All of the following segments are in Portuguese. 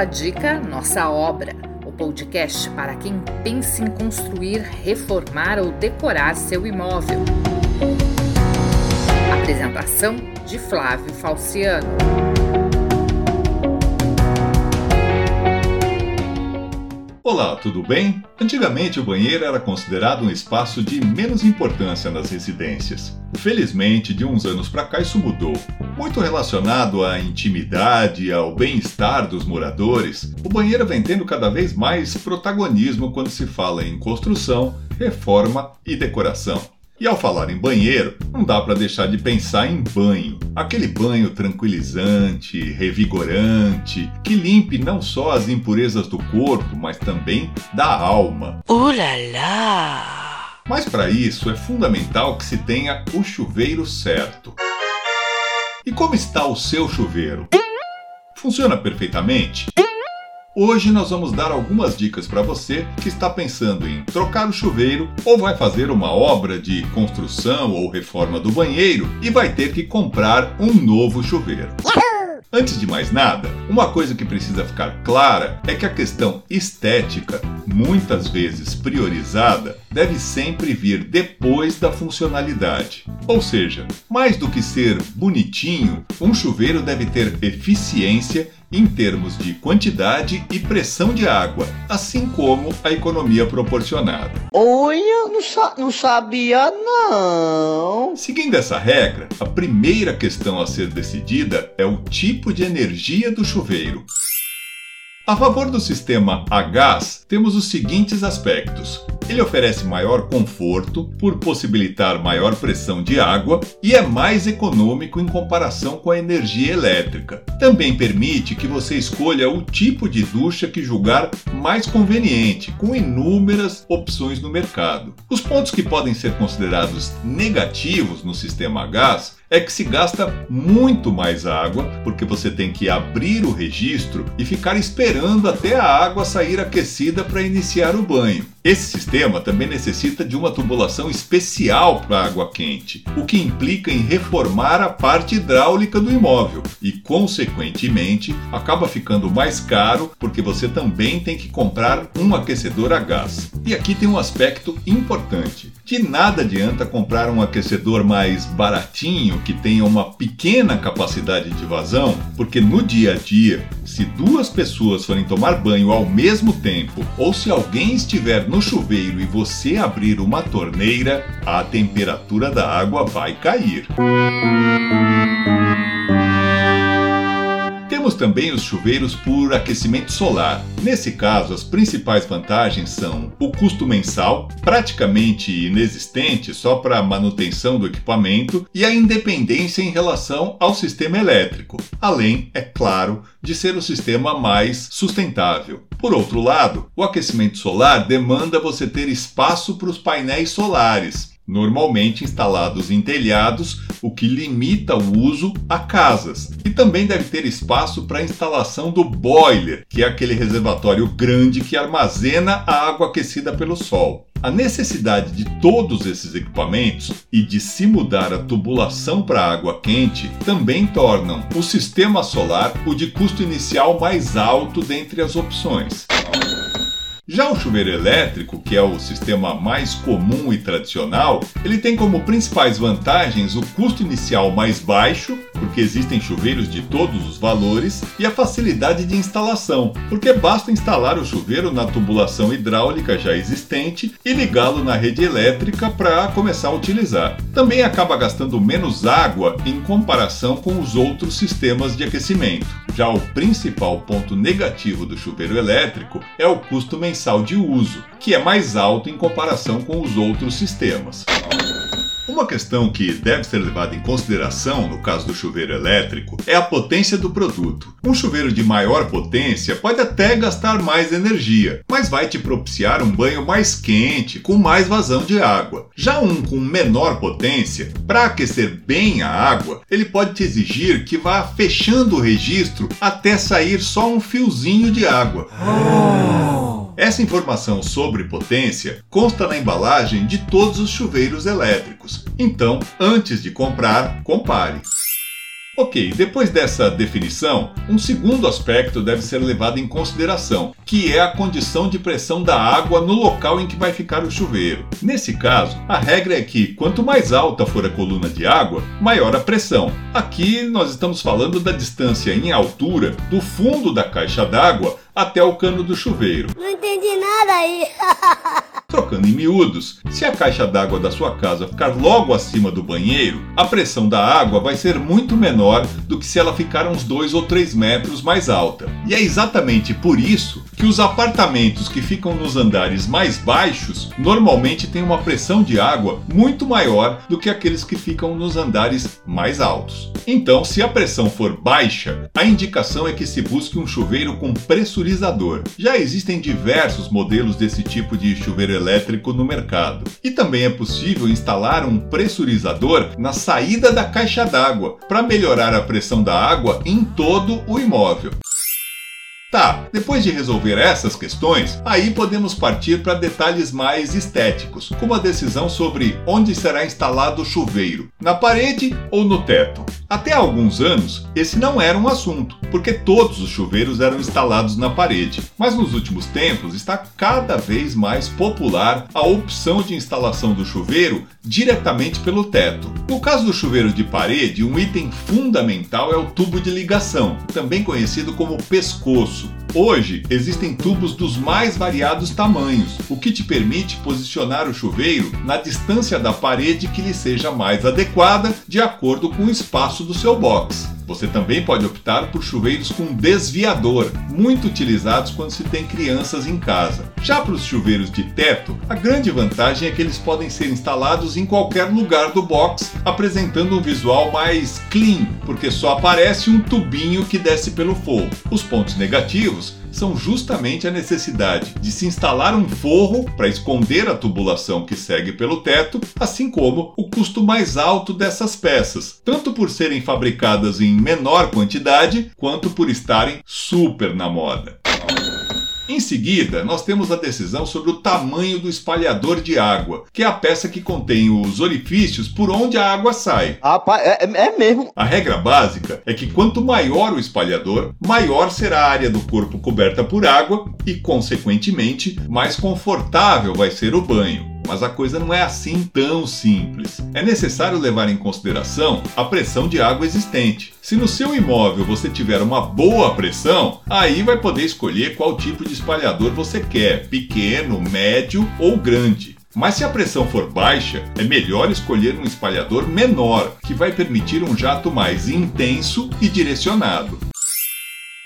Sua dica, nossa obra. O podcast para quem pensa em construir, reformar ou decorar seu imóvel. Apresentação de Flávio Falciano. Olá, tudo bem? Antigamente o banheiro era considerado um espaço de menos importância nas residências. Felizmente, de uns anos para cá isso mudou. Muito relacionado à intimidade e ao bem-estar dos moradores, o banheiro vem tendo cada vez mais protagonismo quando se fala em construção, reforma e decoração. E ao falar em banheiro, não dá para deixar de pensar em banho. Aquele banho tranquilizante, revigorante, que limpe não só as impurezas do corpo, mas também da alma. Ulala! Mas para isso é fundamental que se tenha o chuveiro certo. E como está o seu chuveiro? Funciona perfeitamente? Hoje nós vamos dar algumas dicas para você que está pensando em trocar o chuveiro ou vai fazer uma obra de construção ou reforma do banheiro e vai ter que comprar um novo chuveiro. Antes de mais nada, uma coisa que precisa ficar clara é que a questão estética, muitas vezes priorizada, deve sempre vir depois da funcionalidade. Ou seja, mais do que ser bonitinho, um chuveiro deve ter eficiência em termos de quantidade e pressão de água, assim como a economia proporcionada. Olha, não, sa não sabia não. Seguindo essa regra, a primeira questão a ser decidida é o tipo de energia do chuveiro. A favor do sistema a gás, temos os seguintes aspectos. Ele oferece maior conforto por possibilitar maior pressão de água e é mais econômico em comparação com a energia elétrica. Também permite que você escolha o tipo de ducha que julgar mais conveniente, com inúmeras opções no mercado. Os pontos que podem ser considerados negativos no sistema a gás é que se gasta muito mais água, porque você tem que abrir o registro e ficar esperando até a água sair aquecida para iniciar o banho. Esse sistema também necessita de uma tubulação especial para água quente, o que implica em reformar a parte hidráulica do imóvel e, consequentemente, acaba ficando mais caro porque você também tem que comprar um aquecedor a gás. E aqui tem um aspecto importante: de nada adianta comprar um aquecedor mais baratinho que tenha uma pequena capacidade de vazão, porque no dia a dia, se duas pessoas forem tomar banho ao mesmo tempo ou se alguém estiver no chuveiro e você abrir uma torneira, a temperatura da água vai cair. Temos também os chuveiros por aquecimento solar. Nesse caso, as principais vantagens são o custo mensal, praticamente inexistente só para manutenção do equipamento, e a independência em relação ao sistema elétrico, além, é claro, de ser o sistema mais sustentável. Por outro lado, o aquecimento solar demanda você ter espaço para os painéis solares, normalmente instalados em telhados, o que limita o uso a casas. E também deve ter espaço para a instalação do boiler, que é aquele reservatório grande que armazena a água aquecida pelo sol. A necessidade de todos esses equipamentos e de se mudar a tubulação para água quente também tornam o sistema solar o de custo inicial mais alto dentre as opções. Já o chuveiro elétrico, que é o sistema mais comum e tradicional, ele tem como principais vantagens o custo inicial mais baixo, porque existem chuveiros de todos os valores, e a facilidade de instalação, porque basta instalar o chuveiro na tubulação hidráulica já existente e ligá-lo na rede elétrica para começar a utilizar. Também acaba gastando menos água em comparação com os outros sistemas de aquecimento. Já o principal ponto negativo do chuveiro elétrico é o custo mensal de uso, que é mais alto em comparação com os outros sistemas. Uma questão que deve ser levada em consideração no caso do chuveiro elétrico é a potência do produto. Um chuveiro de maior potência pode até gastar mais energia, mas vai te propiciar um banho mais quente, com mais vazão de água. Já um com menor potência, para aquecer bem a água, ele pode te exigir que vá fechando o registro até sair só um fiozinho de água. Oh. Essa informação sobre potência consta na embalagem de todos os chuveiros elétricos. Então, antes de comprar, compare. Ok, depois dessa definição, um segundo aspecto deve ser levado em consideração, que é a condição de pressão da água no local em que vai ficar o chuveiro. Nesse caso, a regra é que quanto mais alta for a coluna de água, maior a pressão. Aqui nós estamos falando da distância em altura do fundo da caixa d'água até o cano do chuveiro. Não entendi nada aí. Trocando em miúdos, se a caixa d'água da sua casa ficar logo acima do banheiro, a pressão da água vai ser muito menor do que se ela ficar uns 2 ou 3 metros mais alta. E é exatamente por isso que os apartamentos que ficam nos andares mais baixos normalmente têm uma pressão de água muito maior do que aqueles que ficam nos andares mais altos. Então, se a pressão for baixa, a indicação é que se busque um chuveiro com pressurizador. Já existem diversos modelos desse tipo de chuveiro elétrico no mercado. E também é possível instalar um pressurizador na saída da caixa d'água para melhorar a pressão da água em todo o imóvel. Tá, depois de resolver essas questões, aí podemos partir para detalhes mais estéticos, como a decisão sobre onde será instalado o chuveiro, na parede ou no teto. Até alguns anos, esse não era um assunto, porque todos os chuveiros eram instalados na parede. Mas nos últimos tempos está cada vez mais popular a opção de instalação do chuveiro diretamente pelo teto. No caso do chuveiro de parede, um item fundamental é o tubo de ligação, também conhecido como pescoço. Hoje existem tubos dos mais variados tamanhos, o que te permite posicionar o chuveiro na distância da parede que lhe seja mais adequada de acordo com o espaço do seu box. Você também pode optar por chuveiros com desviador, muito utilizados quando se tem crianças em casa. Já para os chuveiros de teto, a grande vantagem é que eles podem ser instalados em qualquer lugar do box, apresentando um visual mais clean, porque só aparece um tubinho que desce pelo forro. Os pontos negativos são justamente a necessidade de se instalar um forro para esconder a tubulação que segue pelo teto, assim como o custo mais alto dessas peças, tanto por serem fabricadas em menor quantidade quanto por estarem super na moda. Em seguida, nós temos a decisão sobre o tamanho do espalhador de água, que é a peça que contém os orifícios por onde a água sai. Rapaz, é, é mesmo. A regra básica é que quanto maior o espalhador, maior será a área do corpo coberta por água e, consequentemente, mais confortável vai ser o banho. Mas a coisa não é assim tão simples. É necessário levar em consideração a pressão de água existente. Se no seu imóvel você tiver uma boa pressão, aí vai poder escolher qual tipo de espalhador você quer: pequeno, médio ou grande. Mas se a pressão for baixa, é melhor escolher um espalhador menor, que vai permitir um jato mais intenso e direcionado.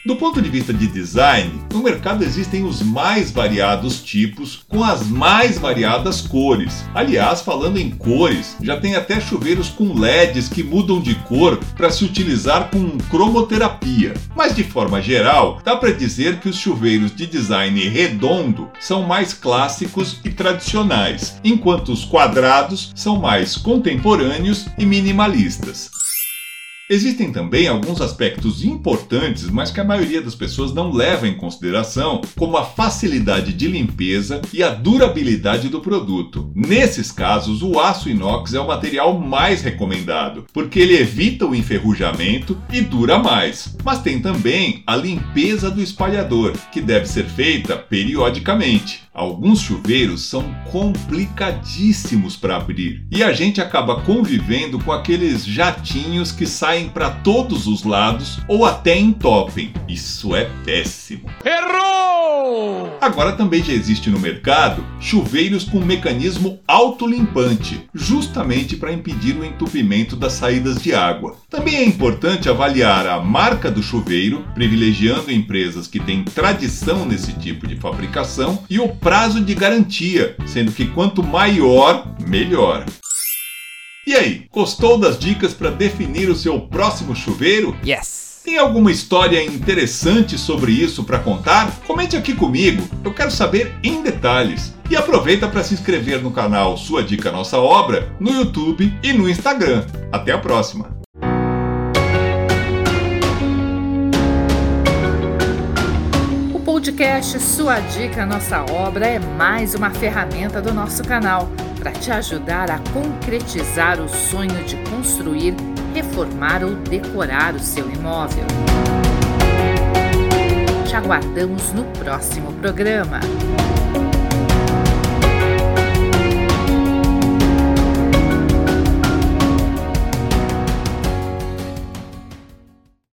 Do ponto de vista de design, no mercado existem os mais variados tipos com as mais variadas cores. Aliás, falando em cores, já tem até chuveiros com LEDs que mudam de cor para se utilizar com cromoterapia. Mas de forma geral, dá para dizer que os chuveiros de design redondo são mais clássicos e tradicionais, enquanto os quadrados são mais contemporâneos e minimalistas. Existem também alguns aspectos importantes, mas que a maioria das pessoas não leva em consideração, como a facilidade de limpeza e a durabilidade do produto. Nesses casos, o aço inox é o material mais recomendado, porque ele evita o enferrujamento e dura mais. Mas tem também a limpeza do espalhador, que deve ser feita periodicamente. Alguns chuveiros são complicadíssimos para abrir e a gente acaba convivendo com aqueles jatinhos que saem para todos os lados ou até entopem. Isso é péssimo. Errou! Agora também já existe no mercado chuveiros com mecanismo autolimpante, justamente para impedir o entupimento das saídas de água. Também é importante avaliar a marca do chuveiro, privilegiando empresas que têm tradição nesse tipo de fabricação e o prazo de garantia, sendo que quanto maior, melhor. E aí, gostou das dicas para definir o seu próximo chuveiro? Yes! Tem alguma história interessante sobre isso para contar? Comente aqui comigo, eu quero saber em detalhes. E aproveita para se inscrever no canal Sua Dica Nossa Obra no YouTube e no Instagram. Até a próxima! Podcast Sua Dica Nossa Obra é mais uma ferramenta do nosso canal para te ajudar a concretizar o sonho de construir, reformar ou decorar o seu imóvel. Te aguardamos no próximo programa.